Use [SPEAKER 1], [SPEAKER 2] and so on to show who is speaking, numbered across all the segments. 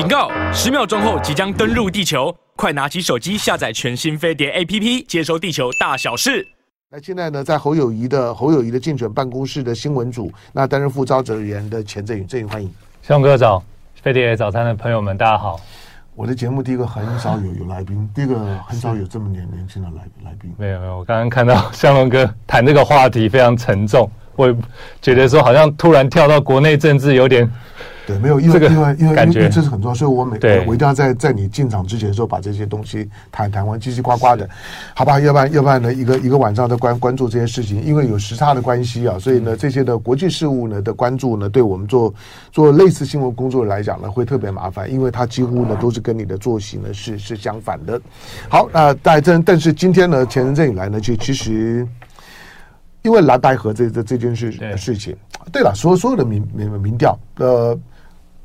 [SPEAKER 1] 警告！十秒钟后即将登陆地球，快拿起手机下载全新飞碟 APP，接收地球大小事。
[SPEAKER 2] 那现在呢，在侯友谊的侯友谊的竞选办公室的新闻组，那担任副召集人的钱振宇，振宇欢迎。
[SPEAKER 3] 向哥早，飞碟早餐的朋友们，大家好。
[SPEAKER 2] 我的节目第一个很少有有来宾，第一个很少有这么年年轻的来来宾。
[SPEAKER 3] 没有没有，我刚刚看到向龙哥谈这个话题非常沉重，我觉得说好像突然跳到国内政治有点。
[SPEAKER 2] 对，没有，因为、这个、因为因为因为这是很重要，所以我每
[SPEAKER 3] 对
[SPEAKER 2] 我，一定要在在你进场之前的时候把这些东西谈谈完，叽叽呱呱的，好吧？要不然要不然呢，一个一个晚上的关关注这些事情，因为有时差的关系啊，所以呢，这些的国际事务呢的关注呢，对我们做做类似新闻工作来讲呢，会特别麻烦，因为它几乎呢都是跟你的作息呢是是相反的。好，那但但但是今天呢，钱振宇来呢，就其实因为蓝白河这这这件事事情，对了，所所有的民民民调呃。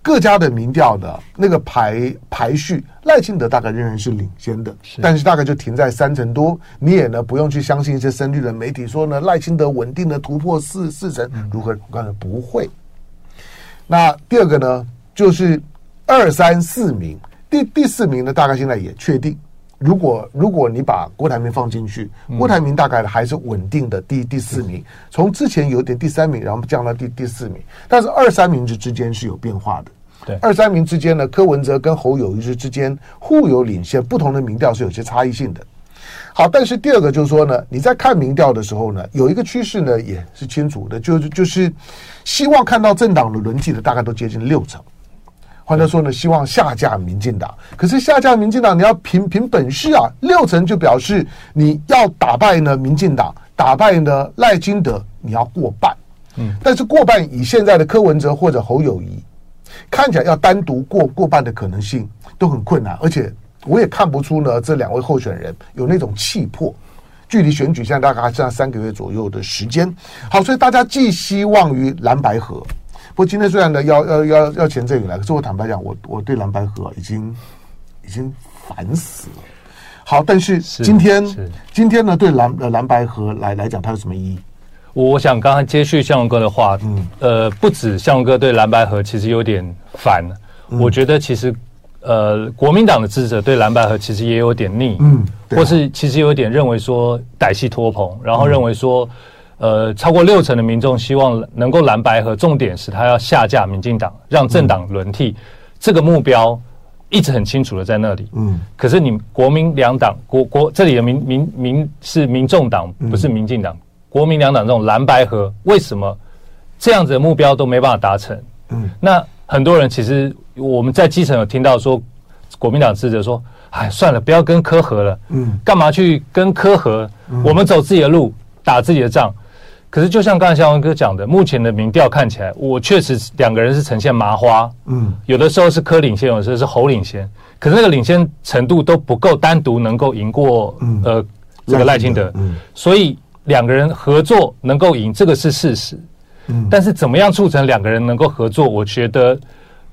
[SPEAKER 2] 各家的民调的那个排排序，赖清德大概仍然是领先的，但是大概就停在三成多。你也呢不用去相信一些深绿的媒体说呢赖清德稳定的突破四四成如何？我告诉你不会。那第二个呢，就是二三四名，第第四名呢大概现在也确定。如果如果你把郭台铭放进去，郭台铭大概还是稳定的第第四名，从之前有点第三名，然后降到第第四名，但是二三名之之间是有变化的。
[SPEAKER 3] 对，
[SPEAKER 2] 二三名之间呢，柯文哲跟侯友宜之之间互有领先，不同的民调是有些差异性的。好，但是第二个就是说呢，你在看民调的时候呢，有一个趋势呢也是清楚的，就是就是希望看到政党的轮替的大概都接近六成。换句话说呢，希望下架民进党。可是下架民进党，你要凭凭本事啊，六成就表示你要打败呢民进党，打败呢赖金德，你要过半。嗯，但是过半以现在的柯文哲或者侯友宜，看起来要单独过过半的可能性都很困难，而且我也看不出呢这两位候选人有那种气魄。距离选举现在大概还剩下三个月左右的时间。好，所以大家寄希望于蓝白河。不过今天虽然呢要要要要钱振宇来，可是我坦白讲，我我对蓝白河已经已经烦死了。好，但是今天今天呢对蓝呃蓝白河来来讲，它有什么意义？
[SPEAKER 3] 我想刚才接续向荣哥的话，嗯呃，不止向荣哥对蓝白河其实有点烦，嗯、我觉得其实呃国民党的支持者对蓝白河其实也有点腻，嗯，啊、或是其实有点认为说歹戏拖棚，然后认为说。嗯呃，超过六成的民众希望能够蓝白河，重点是他要下架民进党，让政党轮替，嗯、这个目标一直很清楚的在那里。嗯，可是你国民两党国国这里的民民民是民众党，不是民进党。嗯、国民两党这种蓝白合，为什么这样子的目标都没办法达成？嗯，那很多人其实我们在基层有听到说，国民党支持者说：“哎，算了，不要跟科合了。嗯，干嘛去跟科合？嗯、我们走自己的路，打自己的仗。”可是，就像刚才肖文哥讲的，目前的民调看起来，我确实两个人是呈现麻花。嗯，有的时候是科领先，有的时候是侯领先。可是那个领先程度都不够，单独能够赢过、嗯、呃这个赖清德。嗯，所以两个人合作能够赢，这个是事实。嗯，但是怎么样促成两个人能够合作？我觉得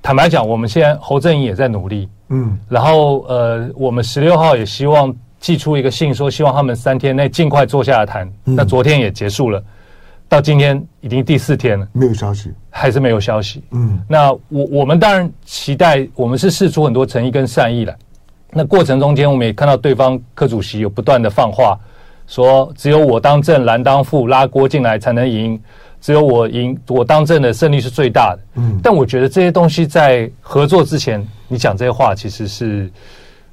[SPEAKER 3] 坦白讲，我们现在侯阵营也在努力。嗯，然后呃，我们十六号也希望寄出一个信，说希望他们三天内尽快坐下来谈。嗯、那昨天也结束了。到今天已经第四天了，
[SPEAKER 2] 没有消息，
[SPEAKER 3] 还是没有消息。嗯，那我我们当然期待，我们是试出很多诚意跟善意来。那过程中间，我们也看到对方柯主席有不断的放话，说只有我当正，蓝当副，拉锅进来才能赢，只有我赢，我当正的胜率是最大的。嗯，但我觉得这些东西在合作之前，你讲这些话，其实是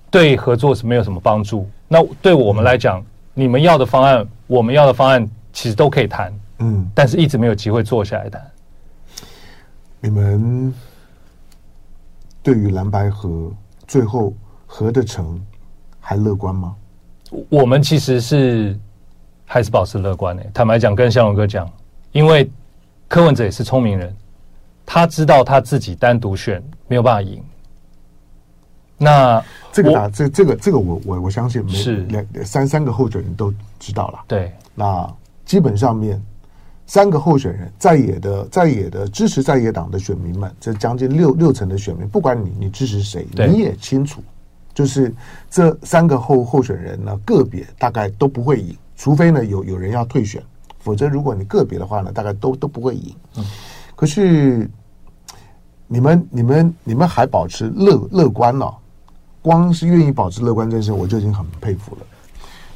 [SPEAKER 3] 对合作是没有什么帮助。那对我们来讲，你们要的方案，我们要的方案，其实都可以谈。嗯，但是一直没有机会坐下来谈。
[SPEAKER 2] 你们对于蓝白合最后合得成还乐观吗？
[SPEAKER 3] 我们其实是还是保持乐观的。坦白讲，跟向荣哥讲，因为柯文哲也是聪明人，他知道他自己单独选没有办法赢。那
[SPEAKER 2] 这个啊，这这个这个我我我相信是两三三个候选人都知道了。
[SPEAKER 3] 对，
[SPEAKER 2] 那基本上面。三个候选人在野的在野的支持在野党的选民们，这将近六六成的选民，不管你你支持谁，你也清楚，就是这三个候候选人呢，个别大概都不会赢，除非呢有有人要退选，否则如果你个别的话呢，大概都都不会赢。嗯，可是你们你们你们还保持乐乐观了，光是愿意保持乐观这件事，我就已经很佩服了。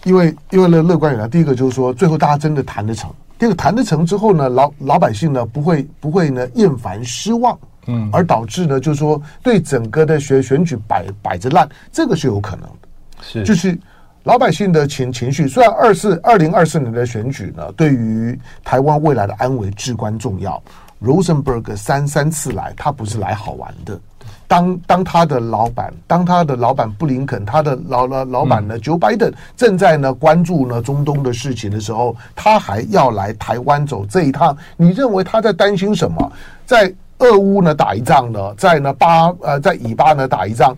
[SPEAKER 2] 因为因为乐乐观有呢，第一个就是说，最后大家真的谈得成。第二个谈得成之后呢，老老百姓呢不会不会呢厌烦失望，嗯，而导致呢就是说对整个的选选举摆摆着烂，这个是有可能的。
[SPEAKER 3] 是，
[SPEAKER 2] 就是老百姓的情情绪，虽然二四二零二四年的选举呢，对于台湾未来的安危至关重要。Rosenberg 三三次来，他不是来好玩的。当当他的老板，当他的老板布林肯，他的老老老板呢，Joe Biden 正在呢关注呢中东的事情的时候，他还要来台湾走这一趟。你认为他在担心什么？在俄乌呢打一仗呢，在呢巴呃在以巴呢打一仗。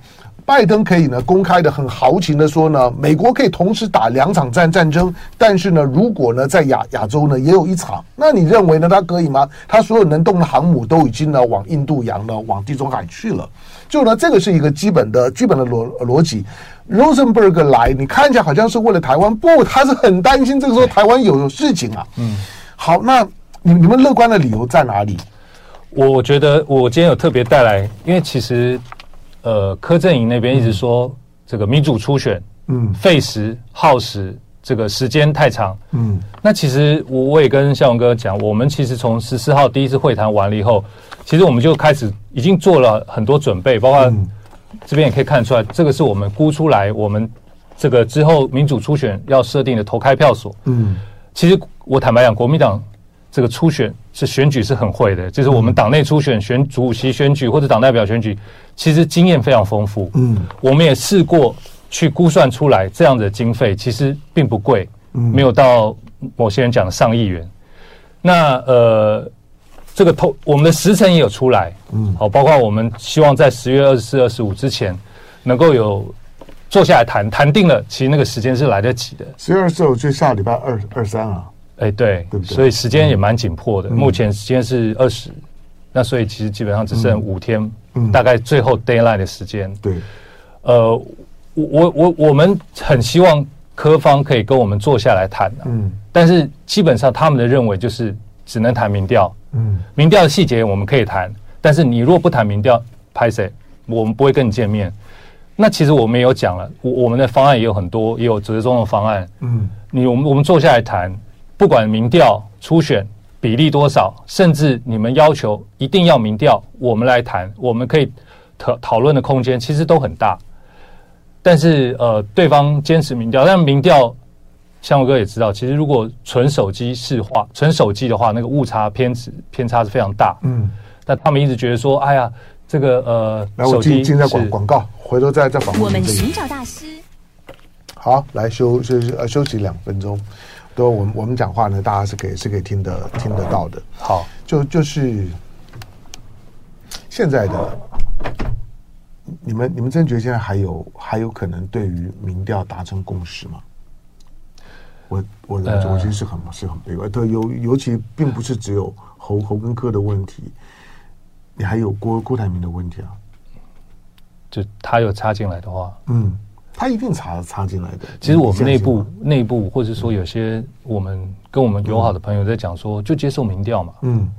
[SPEAKER 2] 拜登可以呢公开的很豪情的说呢，美国可以同时打两场战战争，但是呢，如果呢在亚亚洲呢也有一场，那你认为呢他可以吗？他所有能动的航母都已经呢往印度洋呢往地中海去了，就呢这个是一个基本的基本的逻逻辑。Rosenberg 来，你看起来好像是为了台湾，不，他是很担心这个时候台湾有有事情啊。嗯，好，那你你们乐观的理由在哪里？
[SPEAKER 3] 我觉得我今天有特别带来，因为其实。呃，柯震营那边一直说这个民主初选，嗯，费时耗时，这个时间太长，嗯。那其实我我也跟向文哥讲，我们其实从十四号第一次会谈完了以后，其实我们就开始已经做了很多准备，包括这边也可以看得出来，这个是我们估出来，我们这个之后民主初选要设定的投开票所，嗯。其实我坦白讲，国民党。这个初选是选举是很会的，就是我们党内初选选主席选举或者党代表选举，其实经验非常丰富。嗯，我们也试过去估算出来，这样的经费其实并不贵，没有到某些人讲的上亿元。那呃，这个投我们的时程也有出来，嗯，好，包括我们希望在十月二十四、二十五之前能够有坐下来谈谈定了，其实那个时间是来得及的。
[SPEAKER 2] 十月二十四就下礼拜二二三啊。
[SPEAKER 3] 哎，对，对对，所以时间也蛮紧迫的。嗯、目前时间是二十、嗯，那所以其实基本上只剩五天，嗯，大概最后 deadline 的时间。对，呃，我我我我们很希望科方可以跟我们坐下来谈，嗯，但是基本上他们的认为就是只能谈民调，嗯，民调的细节我们可以谈，但是你如果不谈民调，拍谁？我们不会跟你见面。那其实我们也有讲了，我我们的方案也有很多，也有折中的方案，嗯，你我们我们坐下来谈。不管民调初选比例多少，甚至你们要求一定要民调，我们来谈，我们可以讨讨论的空间其实都很大。但是呃，对方坚持民调，但民调，相国哥也知道，其实如果纯手机视化，纯手机的话，那个误差偏值偏差是非常大。嗯，但他们一直觉得说，哎呀，这个呃，
[SPEAKER 2] 来我进进在广广告，回头再再访问我们寻找大师。好，来休休呃休息两分钟。都我们我们讲话呢，大家是可以是可以听得听得到的。
[SPEAKER 3] 好，
[SPEAKER 2] 就就是现在的你们你们真觉得现在还有还有可能对于民调达成共识吗？我我我其实是很是很悲观。对，尤尤其并不是只有侯侯根科的问题，你还有郭郭台铭的问题啊。
[SPEAKER 3] 就他有插进来的话，
[SPEAKER 2] 嗯。他一定插插进来的。
[SPEAKER 3] 其实我们内部内部，或者说有些我们跟我们友好的朋友在讲说，就接受民调嘛。嗯。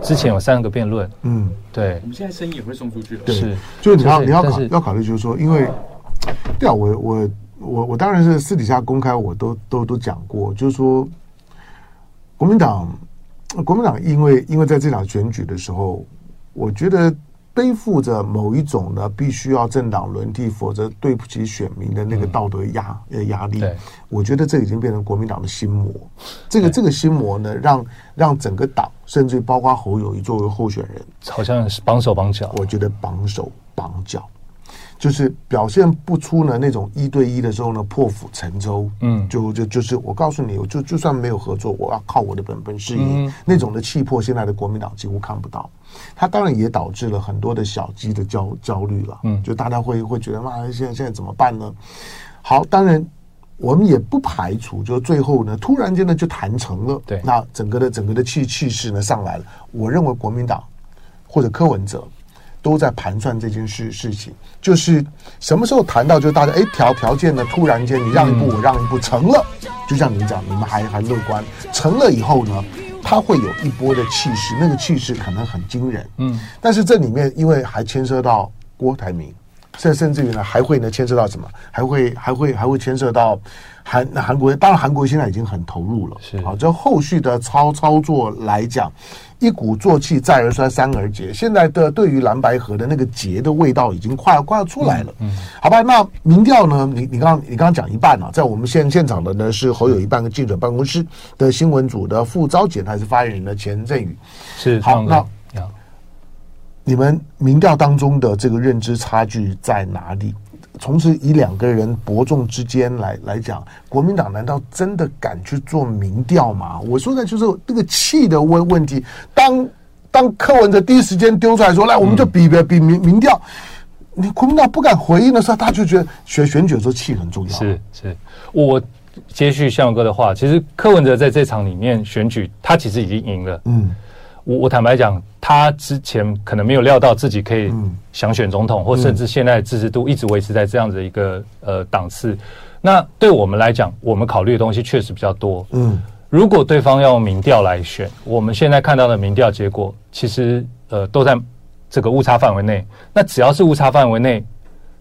[SPEAKER 3] 之前有三个辩论。嗯，对。
[SPEAKER 1] 我们现在声音也会送出去了。
[SPEAKER 2] 是，就是你要你要考要考虑，就是说，因为，对啊，我我我我当然是私底下公开，我都都都讲过，就是说，国民党国民党因为因为在这场选举的时候，我觉得。背负着某一种呢，必须要政党轮替，否则对不起选民的那个道德压呃压力。我觉得这已经变成国民党的心魔。这个这个心魔呢，让让整个党，甚至包括侯友谊作为候选人，
[SPEAKER 3] 好像是绑手绑脚。
[SPEAKER 2] 我觉得绑手绑脚。就是表现不出呢那种一对一的时候呢，破釜沉舟，嗯，就就就是我告诉你，我就就算没有合作，我要靠我的本本事业，嗯，那种的气魄，现在的国民党几乎看不到。他当然也导致了很多的小鸡的焦焦虑了，嗯，就大家会会觉得嘛，现在现在怎么办呢？好，当然我们也不排除，就最后呢，突然间呢就谈成了，对，那整个的整个的气气势呢上来了。我认为国民党或者柯文哲。都在盘算这件事事情，就是什么时候谈到，就大家哎条条件呢，突然间你让一步，我让一步，成了，就像你讲，你们还还乐观，成了以后呢，它会有一波的气势，那个气势可能很惊人。嗯，但是这里面因为还牵涉到郭台铭，甚甚至于呢还会呢牵涉到什么？还会还会还会牵涉到韩韩国，当然韩国现在已经很投入了。
[SPEAKER 3] 是
[SPEAKER 2] 啊，这后续的操操作来讲。一鼓作气，再而衰，三而竭。现在的对于蓝白河的那个结的味道已经快要快要出来了。嗯，好吧，那民调呢？你你刚你刚刚讲一半了，在我们现现场的呢是侯友一半个记者办公室的新闻组的副召集还是发言人的钱振宇。
[SPEAKER 3] 是
[SPEAKER 2] 好，那你们民调当中的这个认知差距在哪里？从此以两个人伯仲之间来来讲，国民党难道真的敢去做民调吗？我说的就是这个气的问问题。当当柯文哲第一时间丢出来说：“来，我们就比比比民民调。”你国民党不敢回应的时候，他就觉得选选举的时候气很重要。
[SPEAKER 3] 是是，我接续向勇哥的话，其实柯文哲在这场里面选举，他其实已经赢了。嗯。我我坦白讲，他之前可能没有料到自己可以想选总统，或甚至现在的支持度一直维持在这样子一个呃档次。那对我们来讲，我们考虑的东西确实比较多。嗯，如果对方要用民调来选，我们现在看到的民调结果，其实呃都在这个误差范围内。那只要是误差范围内，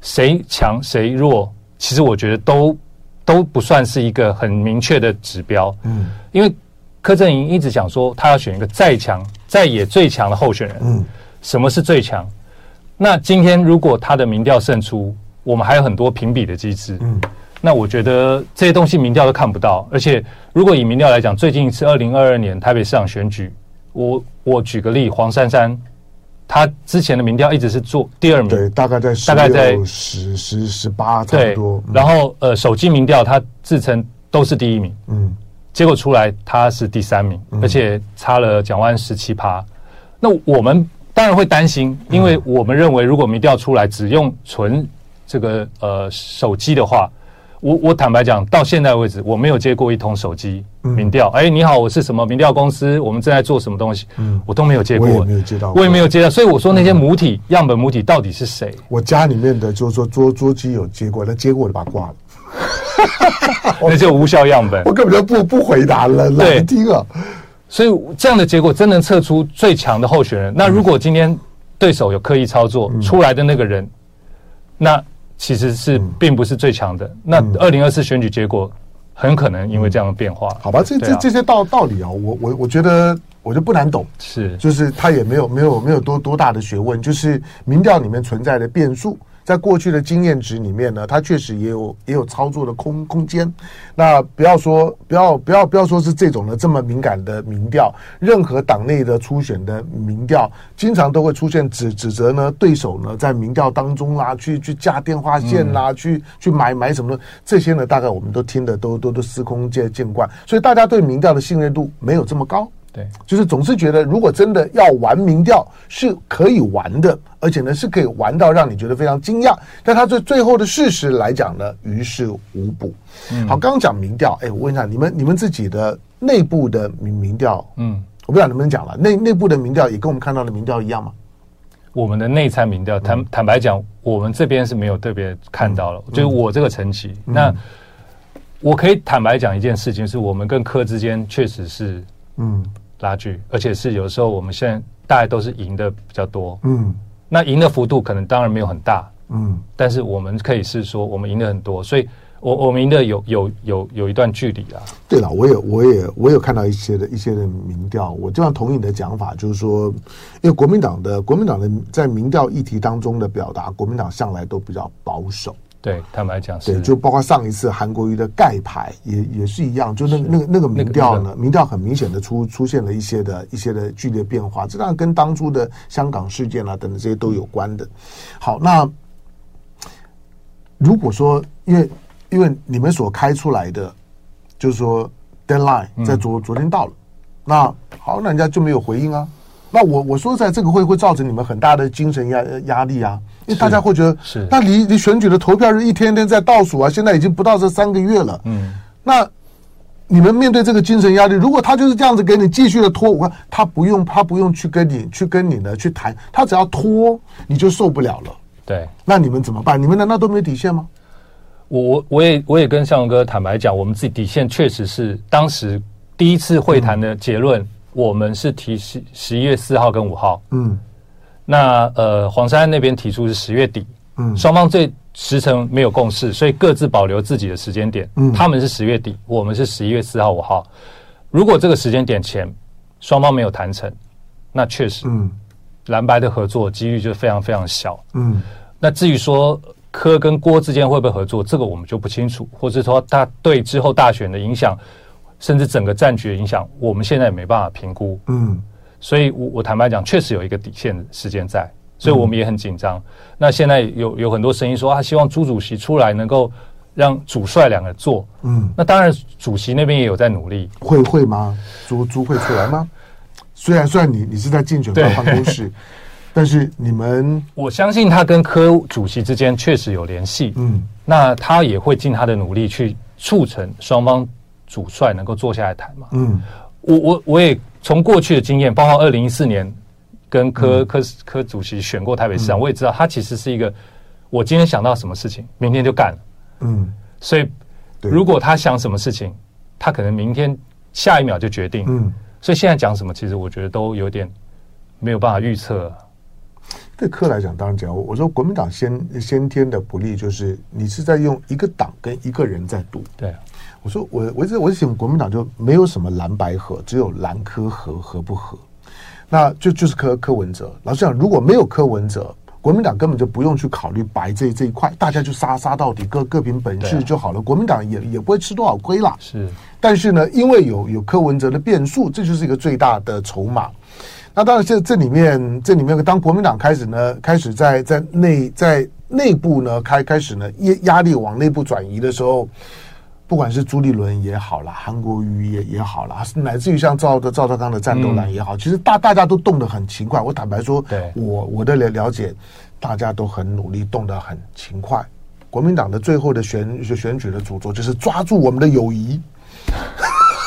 [SPEAKER 3] 谁强谁弱，其实我觉得都都不算是一个很明确的指标。嗯，因为。柯震营一直讲说，他要选一个再强、在野最强的候选人。嗯，什么是最强？那今天如果他的民调胜出，我们还有很多评比的机制。嗯，那我觉得这些东西民调都看不到。而且，如果以民调来讲，最近一次二零二二年台北市长选举，我我举个例，黄珊珊，他之前的民调一直是做第二名，
[SPEAKER 2] 对，大概在大概在十十十八差不多。
[SPEAKER 3] 然后呃，手机民调他自称都是第一名。嗯。结果出来他是第三名，而且差了蒋万十七趴。那我们当然会担心，因为我们认为如果民调出来只用纯这个呃手机的话，我我坦白讲，到现在为止我没有接过一通手机民调。哎，你好，我是什么民调公司？我们正在做什么东西？嗯，我都没有接过，
[SPEAKER 2] 我也没有接到，
[SPEAKER 3] 我也没有接到。所以我说那些母体样本母体到底是谁？
[SPEAKER 2] 我家里面的就是说桌桌机有接过，那接过我就把它挂了。
[SPEAKER 3] 那就无效样本，
[SPEAKER 2] 我根本就不不回答了，难听啊！
[SPEAKER 3] 所以这样的结果真能测出最强的候选人。那如果今天对手有刻意操作出来的那个人，那其实是并不是最强的。那二零二四选举结果很可能因为这样的变化，
[SPEAKER 2] 好吧？这这这些道道理啊，我我我觉得我就不难懂，
[SPEAKER 3] 是
[SPEAKER 2] 就是他也没有没有没有多多大的学问，就是民调里面存在的变数。在过去的经验值里面呢，它确实也有也有操作的空空间。那不要说不要不要不要说是这种的这么敏感的民调，任何党内的初选的民调，经常都会出现指指责呢对手呢在民调当中啦，去去架电话线啦，嗯、去去买买什么的，这些呢大概我们都听的都都都司空见见惯，所以大家对民调的信任度没有这么高。
[SPEAKER 3] 对，
[SPEAKER 2] 就是总是觉得，如果真的要玩民调，是可以玩的，而且呢是可以玩到让你觉得非常惊讶。但他最最后的事实来讲呢，于事无补。嗯，好，刚刚讲民调，哎，我问一下你们，你们自己的内部的民民调，嗯，我不知道能不能讲了，内内部的民调也跟我们看到的民调一样吗？
[SPEAKER 3] 我们的内参民调，坦坦白讲，我们这边是没有特别看到了，就是我这个层级。那我可以坦白讲一件事情，是我们跟科之间确实是，嗯。拉锯，而且是有时候我们现在大概都是赢的比较多，嗯，那赢的幅度可能当然没有很大，嗯，但是我们可以是说我们赢的很多，所以我我们赢的有有有有一段距离啊。
[SPEAKER 2] 对了，我也我也我有看到一些的一些的民调，我这样同意你的讲法，就是说，因为国民党的国民党的在民调议题当中的表达，国民党向来都比较保守。
[SPEAKER 3] 对，坦白讲是，
[SPEAKER 2] 对，就包括上一次韩国瑜的盖牌也也是一样，就那那个那个民调呢，民调很明显的出出现了一些的一些的剧烈变化，这当然跟当初的香港事件啊等等这些都有关的。好，那如果说因为因为你们所开出来的就是说 deadline 在昨昨天到了，那好，那人家就没有回应啊。那我我说在这个会会造成你们很大的精神压压力啊。因为大家会觉得是，那离离选举的投票日一天天在倒数啊，现在已经不到这三个月了。嗯，那你们面对这个精神压力，如果他就是这样子给你继续的拖，我看他不用他不用去跟你去跟你呢去谈，他只要拖你就受不了了。
[SPEAKER 3] 对，
[SPEAKER 2] 那你们怎么办？你们难道都没底线吗？
[SPEAKER 3] 我我我也我也跟向荣哥坦白讲，我们自己底线确实是当时第一次会谈的结论，我们是提十十一月四号跟五号，
[SPEAKER 2] 嗯
[SPEAKER 3] 那呃黄珊珊那边提出是十月底，
[SPEAKER 2] 嗯
[SPEAKER 3] 双方最时程没有共识，所以各自保留自己的时间点。
[SPEAKER 2] 嗯
[SPEAKER 3] 他们是十月底，我们是十一月四号、五号。如果这个时间点前双方没有谈成，那确实
[SPEAKER 2] 嗯
[SPEAKER 3] 蓝白的合作几率就非常非常小。
[SPEAKER 2] 嗯
[SPEAKER 3] 那至于说柯跟郭之间会不会合作，这个我们就不清楚，或者说他对之后大选的影响，甚至整个战局的影响，我们现在也没办法评估。
[SPEAKER 2] 嗯
[SPEAKER 3] 所以我，我我坦白讲，确实有一个底线的时间在，所以我们也很紧张。
[SPEAKER 2] 嗯
[SPEAKER 3] 那现在有有很多声音说啊，希望朱主席出来能够让主帅两个做。
[SPEAKER 2] 嗯，
[SPEAKER 3] 那当然，主席那边也有在努力。
[SPEAKER 2] 会会吗？朱朱会出来吗？虽然虽然你你是在竞选
[SPEAKER 3] 对
[SPEAKER 2] 办公室，但是你们
[SPEAKER 3] 我相信他跟柯主席之间确实有联系。
[SPEAKER 2] 嗯
[SPEAKER 3] 那他也会尽他的努力去促成双方主帅能够坐下来谈嘛。
[SPEAKER 2] 嗯
[SPEAKER 3] 我我我也从过去的经验，包括二零一四年跟柯柯柯主席选过台北市长，我也知道他其实是一个，我今天想到什么事情，明天就干了。
[SPEAKER 2] 嗯
[SPEAKER 3] 所以如果他想什么事情，他可能明天下一秒就决定。
[SPEAKER 2] 嗯，
[SPEAKER 3] 所以现在讲什么，其实我觉得都有点没有办法预测。
[SPEAKER 2] 对柯来讲，当然讲，我我说国民党先先天的不利就是你是在用一个党跟一个人在赌。
[SPEAKER 3] 对啊，
[SPEAKER 2] 我说我我一直我一直想国民党就没有什么蓝白合，只有蓝科合合不合，那就就是柯柯文哲。老实讲，如果没有柯文哲，国民党根本就不用去考虑白这这一块，大家就杀杀到底，各各凭本事就好了。国民党也也不会吃多少亏啦。
[SPEAKER 3] 是
[SPEAKER 2] 但是呢，因为有有柯文哲的变数，这就是一个最大的筹码。那当然这，这这里面这里面，当国民党开始呢，开始在在内在内部呢，开开始呢压压力往内部转移的时候，不管是朱立伦也好啦，韩国瑜也也好啦，乃至于像赵的赵少康的战斗蓝也好，其实大大家都动得很勤快。我坦白说，
[SPEAKER 3] 对
[SPEAKER 2] 我我的了了解，大家都很努力，动得很勤快。国民党的最后的选选举的主轴就是抓住我们的友谊。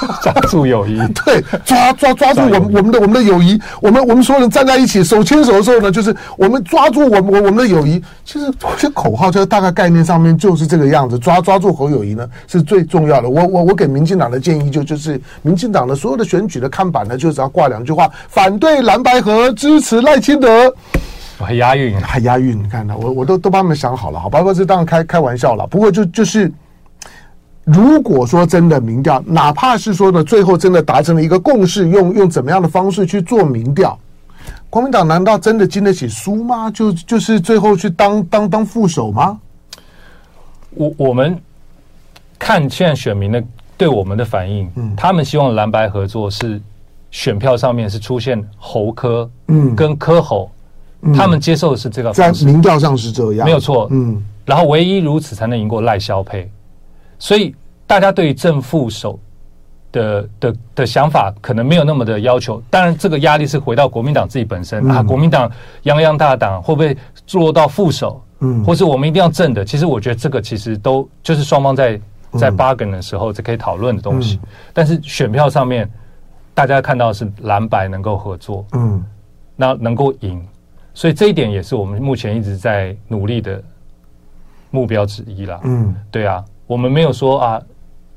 [SPEAKER 3] 抓住友谊，
[SPEAKER 2] 对，抓抓抓住我们我们的我们的友谊，我们我们所有人站在一起，手牵手的时候呢，就是我们抓住我们我我们的友谊。其实这口号，这大概概念上面就是这个样子，抓抓住侯友谊呢是最重要的。我我我给民进党的建议就就是，民进党的所有的选举的看板呢，就只要挂两句话：反对蓝白河，支持赖清德。
[SPEAKER 3] 还押韵，
[SPEAKER 2] 还押韵，你看呢，我我都都帮他们想好了，好吧？不过这当然开开玩笑了。不过就就是。如果说真的民调，哪怕是说呢，最后真的达成了一个共识，用用怎么样的方式去做民调，国民党难道真的经得起输吗？就就是最后去当当当副手吗？
[SPEAKER 3] 我我们看现在选民的对我们的反应，
[SPEAKER 2] 嗯。
[SPEAKER 3] 他们希望蓝白合作是选票上面是出现侯科，
[SPEAKER 2] 嗯。
[SPEAKER 3] 跟柯侯，他们接受的是这个
[SPEAKER 2] 在
[SPEAKER 3] 方式，
[SPEAKER 2] 民调上是这样，
[SPEAKER 3] 没有错，
[SPEAKER 2] 嗯。
[SPEAKER 3] 然后唯一如此才能赢过赖萧配，所以大家对于正副手的的的想法可能没有那么的要求。当然，这个压力是回到国民党自己本身、啊，国民党泱泱大党会不会做到副手？
[SPEAKER 2] 嗯
[SPEAKER 3] 或是我们一定要正的？其实我觉得这个其实都就是双方在在 bargain 的时候就可以讨论的东西。但是选票上面，大家看到是蓝白能够合作，
[SPEAKER 2] 嗯
[SPEAKER 3] 那能够赢，所以这一点也是我们目前一直在努力的目标之一啦。
[SPEAKER 2] 嗯
[SPEAKER 3] 对啊，我们没有说啊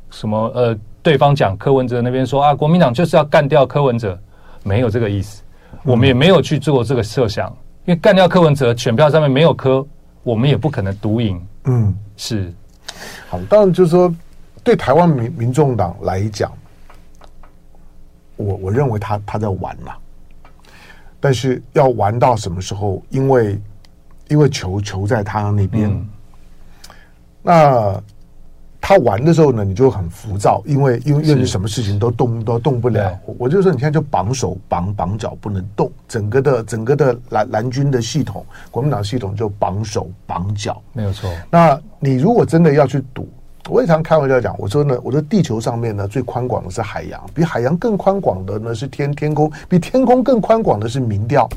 [SPEAKER 3] 什么呃，对方讲柯文哲那边说啊，国民党就是要干掉柯文哲，没有这个意思，我们也没有去做这个设想，因为干掉柯文哲，选票上面没有柯，我们也不可能独赢。
[SPEAKER 2] 嗯，
[SPEAKER 3] 是，
[SPEAKER 2] 好，当然就是说，对台湾民民众党来讲，我我认为他他在玩啦，但是要玩到什么时候？因为因为球球在他那边，
[SPEAKER 3] 嗯
[SPEAKER 2] 那他玩的时候呢，你就很浮躁，因为因为因为你什么事情都动都动不了。我我就说，你现在就绑手绑绑脚不能动，整个的整个的蓝蓝军的系统，国民党系统就绑手绑脚。
[SPEAKER 3] 没有错。
[SPEAKER 2] 那你如果真的要去赌，我也常开玩笑讲，我说呢，我说地球上面呢最宽广的是海洋，比海洋更宽广的呢是天天空，比天空更宽广的是民调。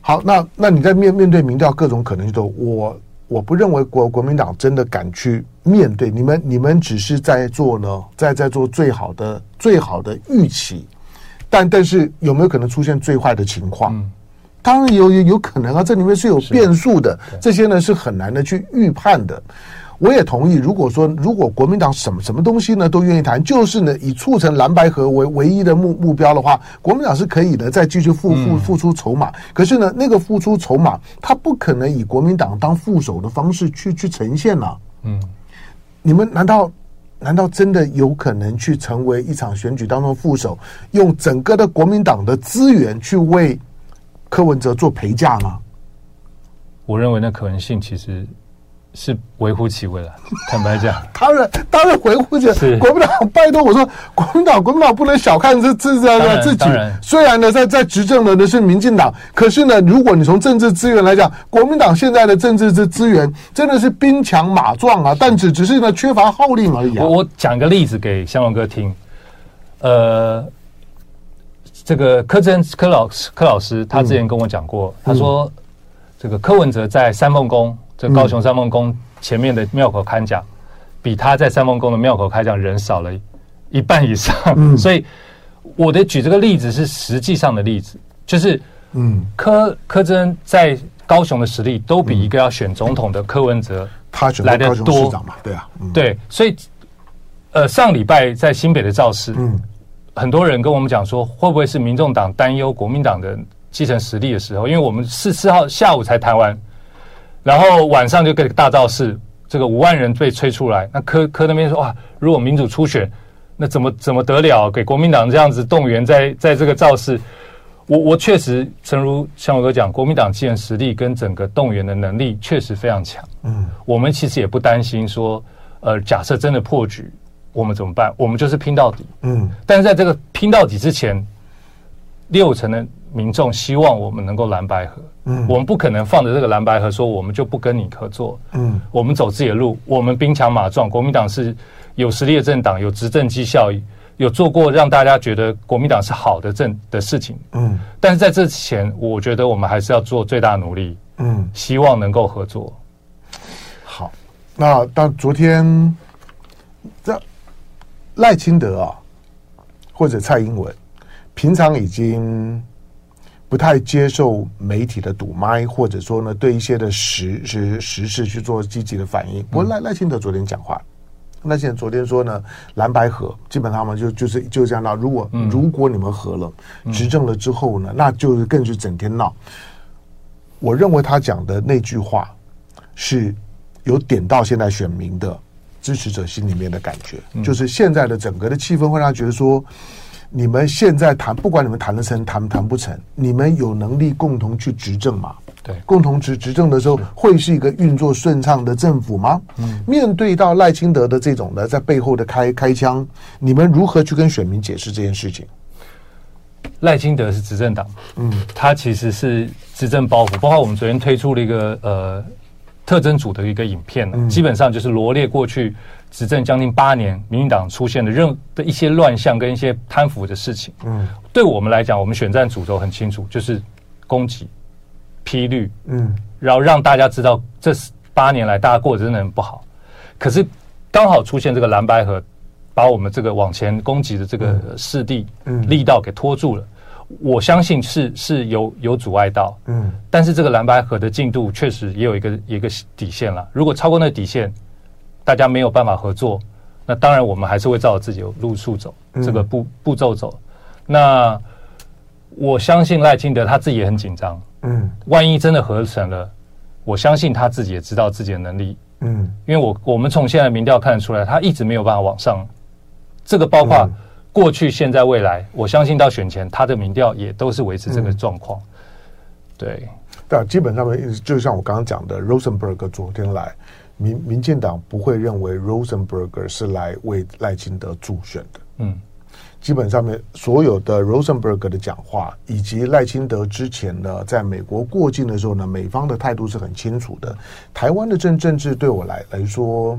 [SPEAKER 2] 好，那那你在面面对民调各种可能性都，我我不认为国国民党真的敢去面对你们，你们只是在做呢，在在做最好的最好的预期，但但是有没有可能出现最坏的情况？
[SPEAKER 3] 嗯
[SPEAKER 2] 当然有有有可能啊，这里面是有变数的，这些呢是很难的去预判的。我也同意，如果说如果国民党什么什么东西呢都愿意谈，就是呢以促成蓝白合为唯一的目目标的话，国民党是可以的，再继续付付付出筹码。可是呢，那个付出筹码，他不可能以国民党当副手的方式去去呈现了。嗯，你们难道难道真的有可能去成为一场选举当中副手，用整个的国民党的资源去为柯文哲做陪嫁吗？
[SPEAKER 3] 我认为那可能性其实。是微乎其微了，坦白讲，
[SPEAKER 2] 当然当然微乎其微。国民党拜托我说，国民党 国民党不能小看这这这这自己。虽然呢，在在执政的呢是民进党，可是呢，如果你从政治资源来讲，国民党现在的政治资资源真的是兵强马壮啊，但只只是呢缺乏号令而已啊。
[SPEAKER 3] 我我讲个例子给香龙哥听，呃，这个柯震柯老师柯老师他之前跟我讲过，他说这个柯文哲在三凤宫。这高雄三凤宫前面的庙口看讲，比他在三凤宫的庙口开讲人少了一半以上。嗯，所以我的举这个例子是实际上的例子，就是嗯，柯柯志恩在高雄的实力都比一个要选总统的柯文哲
[SPEAKER 2] 他来的多嘛？对啊，
[SPEAKER 3] 对，所以呃，上礼拜在新北的造势，嗯，很多人跟我们讲说，会不会是民众党担忧国民党的基层实力的时候？因为我们四四号下午才谈完。然后晚上就给大造势，这个五万人被催出来。那柯柯那边说哇，如果民主初选，那怎么怎么得了？给国民党这样子动员在，在在这个造势，我我确实，诚如向我哥讲，国民党既然实力跟整个动员的能力确实非常强。嗯，我们其实也不担心说，呃，假设真的破局，我们怎么办？我们就是拼到底。嗯，但是在这个拼到底之前，六成的。民众希望我们能够蓝白合，嗯，我们不可能放着这个蓝白合说我们就不跟你合作，嗯，我们走自己的路，我们兵强马壮，国民党是有实力的政党，有执政绩效，有做过让大家觉得国民党是好的政的事情，嗯，但是在这之前，我觉得我们还是要做最大努力，嗯，希望能够合作。
[SPEAKER 2] 好，那到昨天这赖清德啊，或者蔡英文，平常已经。不太接受媒体的堵麦，或者说呢，对一些的时时时事去做积极的反应。不过赖赖清德昨天讲话，赖清德昨天说呢，蓝白合基本上嘛，就就是就这样闹。如果如果你们合了，执政了之后呢，那就是更是整天闹。我认为他讲的那句话是有点到现在选民的支持者心里面的感觉，就是现在的整个的气氛会让他觉得说。你们现在谈，不管你们谈得成，谈谈不成，你们有能力共同去执政吗？
[SPEAKER 3] 对，
[SPEAKER 2] 共同执执政的时候，会是一个运作顺畅的政府吗？嗯，面对到赖清德的这种的在背后的开开枪，你们如何去跟选民解释这件事情？
[SPEAKER 3] 赖清德是执政党，嗯，他其实是执政包袱，包括我们昨天推出了一个呃特征组的一个影片，嗯，基本上就是罗列过去。执政将近八年，民进党出现的任的一些乱象跟一些贪腐的事情，嗯，对我们来讲，我们选战主轴很清楚，就是攻击、批绿，嗯，然后让大家知道这八年来大家过得真的很不好。可是刚好出现这个蓝白合，把我们这个往前攻击的这个势地，嗯，力道给拖住了。我相信是是有有阻碍到，嗯，但是这个蓝白合的进度确实也有一个一个底线了。如果超过那个底线，大家没有办法合作，那当然我们还是会照着自己的路数走，这个步步骤走。那我相信赖清德他自己也很紧张，嗯，万一真的合成了，我相信他自己也知道自己的能力，嗯，因为我我们从现在民调看得出来，他一直没有办法往上。这个包括过去、现在、未来，我相信到选前，他的民调也都是维持这个状况。对，
[SPEAKER 2] 但基本上面就像我刚刚讲的，Rosenberg 昨天来。民民进党不会认为 Rosenberger 是来为赖清德助选的。嗯，基本上面所有的 Rosenberger 的讲话，以及赖清德之前呢，在美国过境的时候呢，美方的态度是很清楚的。台湾的政政治对我来来说。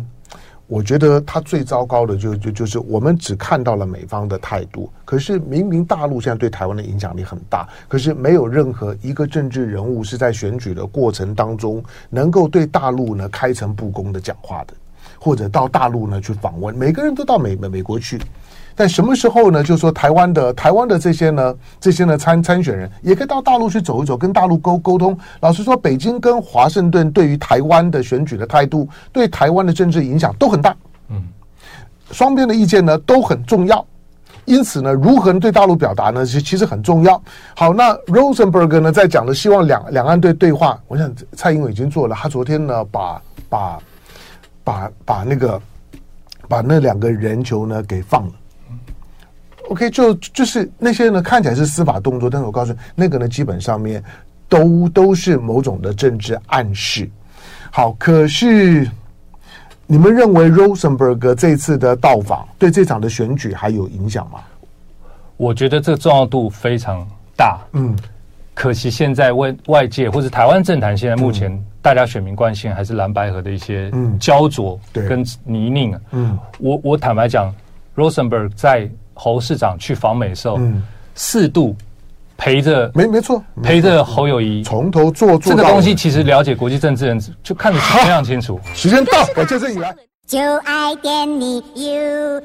[SPEAKER 2] 我觉得他最糟糕的就就就是我们只看到了美方的态度，可是明明大陆现在对台湾的影响力很大，可是没有任何一个政治人物是在选举的过程当中能够对大陆呢开诚布公的讲话的，或者到大陆呢去访问，每个人都到美美美国去，但什么时候呢？就是说台湾的台湾的这些呢，这些呢参参选人也可以到大陆去走一走，跟大陆沟沟通。老实说，北京跟华盛顿对于台湾的选举的态度，对台湾的政治影响都很大。嗯，双边的意见呢都很重要。因此呢，如何对大陆表达呢？其其实很重要。好，那 Rosenberg 呢在讲的希望两两岸对对话。我想蔡英文已经做了，他昨天呢把把把把那个把那两个人球呢给放了。OK，就就是那些呢看起来是司法动作，但是我告诉你，那个呢基本上面都都是某种的政治暗示。好，可是。你们认为 Rosenberg 这次的到访对这场的选举还有影响吗？
[SPEAKER 3] 我觉得这个重要度非常大。嗯，可惜现在外外界或者台湾政坛现在目前大家选民关心还是蓝白河的一些焦灼跟泥泞。嗯，我我坦白讲，Rosenberg 在侯市长去访美的时候四度陪着
[SPEAKER 2] 没没错。
[SPEAKER 3] 陪着侯友谊。
[SPEAKER 2] 从头做做
[SPEAKER 3] 这个东西其实了解国际政治人就看得非常清楚。
[SPEAKER 2] 时间到我就这里来。
[SPEAKER 4] 就爱跟你 ufo